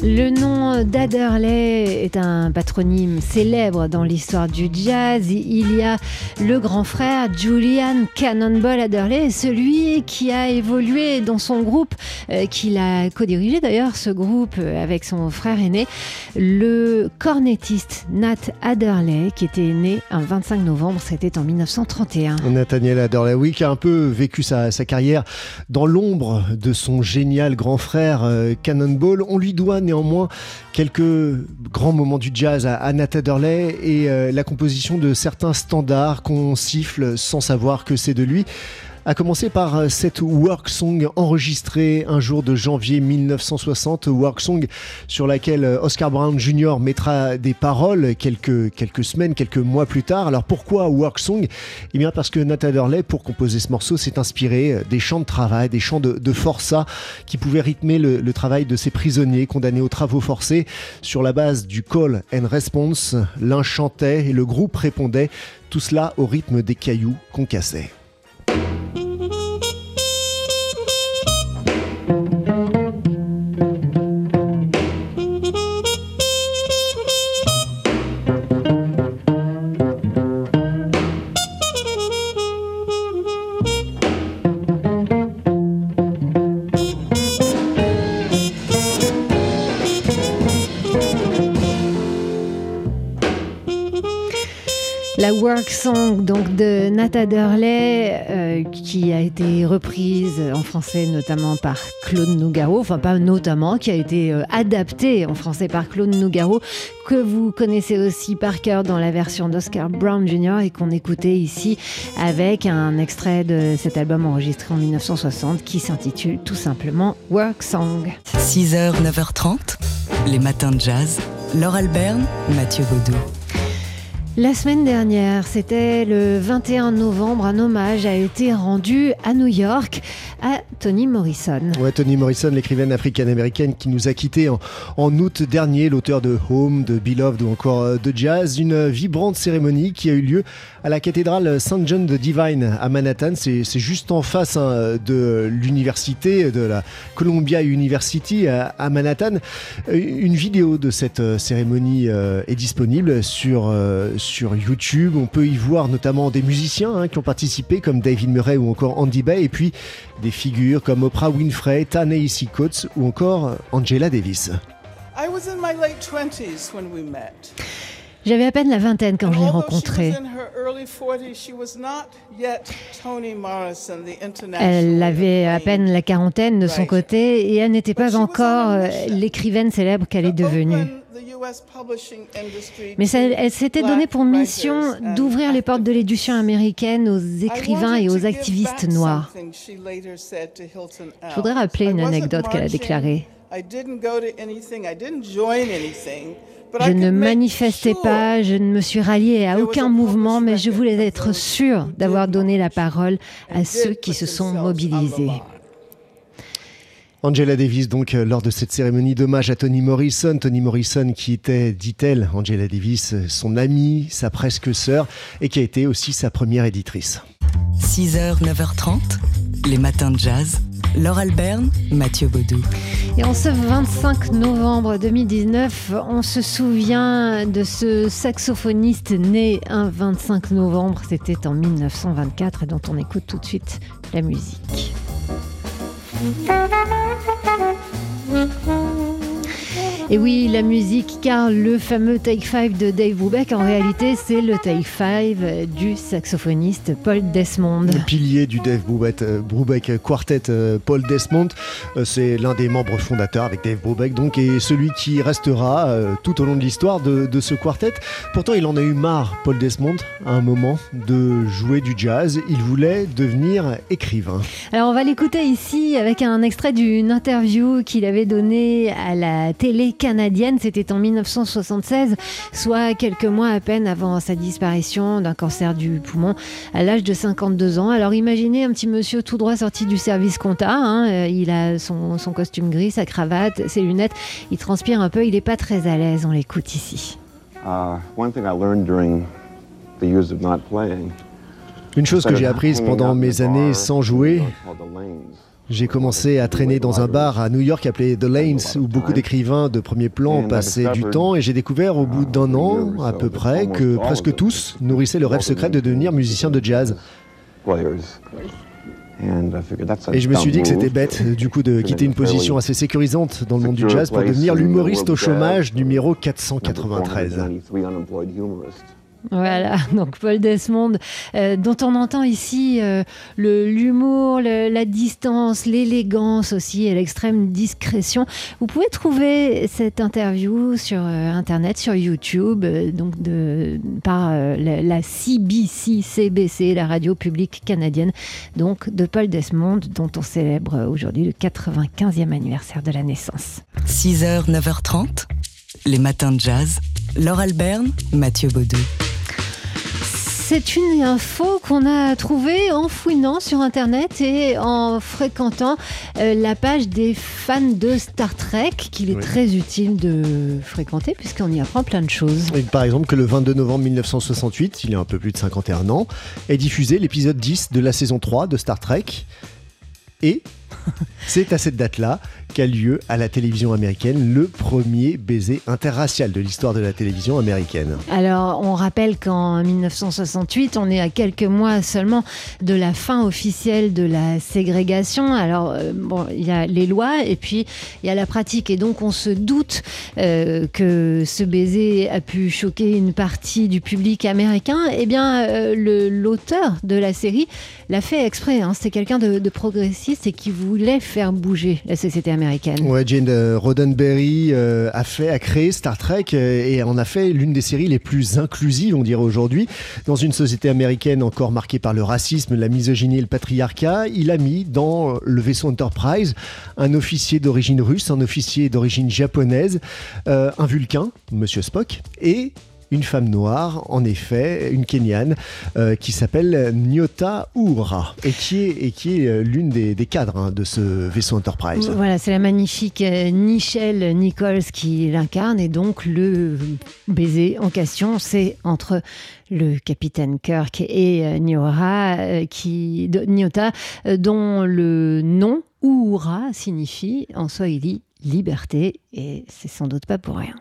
Le nom d'Adderley est un patronyme célèbre dans l'histoire du jazz. Il y a le grand frère Julian Cannonball Adderley, celui qui a évolué dans son groupe, euh, qu'il a co-dirigé d'ailleurs, ce groupe euh, avec son frère aîné, le cornettiste Nat Adderley, qui était né un 25 novembre, c'était en 1931. Nathaniel Adderley, oui, qui a un peu vécu sa, carrière dans l'ombre de son génial grand frère euh, Cannonball. On lui doit néanmoins quelques grands moments du jazz à Anna Adderley et euh, la composition de certains standards qu'on siffle sans savoir que c'est de lui a commencé par euh, cette work song enregistrée un jour de janvier 1960, work song sur laquelle euh, Oscar Brown Jr. mettra des paroles quelques, quelques semaines, quelques mois plus tard. Alors pourquoi work song? Eh bien parce que Nat Adderley, pour composer ce morceau, s'est inspiré euh, des chants de travail, des chants de, de forçat qui pouvaient rythmer le, le travail de ces prisonniers condamnés aux travaux forcés sur la base du call and response. L'un chantait et le groupe répondait, tout cela au rythme des cailloux qu'on cassait. La work song donc de Nata Derley, euh, qui a été reprise en français notamment par Claude Nougaro, enfin pas notamment, qui a été euh, adaptée en français par Claude Nougaro, que vous connaissez aussi par cœur dans la version d'Oscar Brown Jr. et qu'on écoutait ici avec un extrait de cet album enregistré en 1960 qui s'intitule tout simplement Work Song. 6h, 9h30, les matins de jazz. Laure Alberne, Mathieu Baudou. La semaine dernière, c'était le 21 novembre, un hommage a été rendu à New York à Toni Morrison. Ouais, Toni Morrison, l'écrivaine africaine-américaine qui nous a quittés en, août dernier, l'auteur de Home, de Beloved ou encore euh, de Jazz. Une vibrante cérémonie qui a eu lieu à la cathédrale Saint John de Divine à Manhattan. C'est juste en face hein, de l'université, de la Columbia University à, à, Manhattan. Une vidéo de cette euh, cérémonie euh, est disponible euh, sur YouTube. On peut y voir notamment des musiciens hein, qui ont participé comme David Murray ou encore Andy Bay et puis des figures comme Oprah Winfrey, Ta-Nehisi Coates ou encore Angela Davis. I was in my late 20s when we met. J'avais à peine la vingtaine quand je l'ai rencontrée. Elle avait à peine la quarantaine de son côté et elle n'était pas encore euh, l'écrivaine célèbre qu'elle est devenue. Mais ça, elle s'était donnée pour mission d'ouvrir les portes de l'édition américaine aux écrivains et aux activistes noirs. Je voudrais rappeler une anecdote qu'elle a déclarée. Je ne manifestais pas, je ne me suis ralliée à aucun mouvement, mais je voulais être sûre d'avoir donné la parole à ceux qui se sont mobilisés. Angela Davis, donc, euh, lors de cette cérémonie d'hommage à Toni Morrison. Toni Morrison, qui était, dit-elle, Angela Davis, son amie, sa presque sœur, et qui a été aussi sa première éditrice. 6h, 9h30, les matins de jazz. Laure Alberne, Mathieu Baudou. Et en ce 25 novembre 2019, on se souvient de ce saxophoniste né un 25 novembre, c'était en 1924, et dont on écoute tout de suite la musique. Thank you. Et oui, la musique, car le fameux Take 5 de Dave Brubeck, en réalité, c'est le Take 5 du saxophoniste Paul Desmond. Le pilier du Dave Brubeck, euh, Brubeck Quartet, euh, Paul Desmond, euh, c'est l'un des membres fondateurs avec Dave Brubeck, donc, et celui qui restera tout au long de l'histoire de, de, ce quartet. Pourtant, il en a eu marre, Paul Desmond, à un moment, de jouer du jazz. Il voulait devenir écrivain. Alors, on va l'écouter ici avec un extrait d'une interview qu'il avait donnée à la télé canadienne. C'était en 1976, soit quelques mois à peine avant sa disparition d'un cancer du poumon à l'âge de 52 ans. Alors imaginez un petit monsieur tout droit sorti du service compta. Hein. Euh, il a son, son, costume gris, sa cravate, ses lunettes. Il transpire un peu. Il n'est pas très à l'aise. On l'écoute ici. Uh, one thing I learned during the years of not playing Une chose que j'ai apprise pendant mes années sans jouer, j'ai commencé à traîner dans un bar à New York appelé The Lanes, où beaucoup d'écrivains de premier plan passaient du temps, et j'ai découvert au bout d'un an, à peu près, que presque tous nourrissaient le rêve secret de devenir musicien de jazz. Et je me suis dit que c'était bête, du coup, de quitter une position assez sécurisante dans le monde du jazz pour devenir l'humoriste au chômage numéro 493. Voilà, donc Paul Desmond, euh, dont on entend ici euh, l'humour, la distance, l'élégance aussi et l'extrême discrétion. Vous pouvez trouver cette interview sur euh, Internet, sur YouTube, donc par la, CBC, CBC, la radio publique canadienne, donc de Paul Desmond, dont on célèbre aujourd'hui le 95e anniversaire de la naissance. 6h, 9h30, les matins de jazz. Laure Alberne, Mathieu Baudou. C'est une info qu'on a trouvée en fouinant sur Internet et en fréquentant euh, la page des fans de Star Trek, qu'il est très utile de fréquenter puisqu'on y apprend plein de choses. par exemple que le 22 novembre 1968, il y a un peu plus de 51 ans, est diffusé l'épisode 10 de la saison 3 de Star Trek. Et c'est à cette date-là qu'a lieu à la télévision américaine le premier baiser interracial de l'histoire de la télévision américaine. Alors, on rappelle qu'en 1968, on est à quelques mois seulement de la fin officielle de la ségrégation. Alors, euh, bon, il y a les lois et puis il y a la pratique. Et donc, on se doute euh, que ce baiser a pu choquer une partie du public américain. Eh bien, euh, l'auteur de la série l'a fait exprès. Hein. C'est quelqu'un de, de progressiste et qui voulait faire bouger la société américaine. Ouais, Jane euh, Roddenberry euh, a fait, a créé Star Trek euh, et en a fait l'une des séries les plus inclusives, on dirait aujourd'hui, dans une société américaine encore marquée par le racisme, la misogynie et le patriarcat. Il a mis dans le vaisseau Enterprise un officier d'origine russe, un officier d'origine japonaise, un vulcain, Monsieur Spock, et une femme noire, en effet, une Kenyane, euh, qui s'appelle Nyota Uhura et qui est, euh, l'une des, cadres hein, de ce vaisseau Enterprise. Voilà, c'est la magnifique euh, Nichelle Nichols qui l'incarne et donc le baiser en question, c'est entre le capitaine Kirk et Nyota, qui, Nyota, dont le nom Uhura signifie en swahili liberté et c'est sans doute pas pour rien.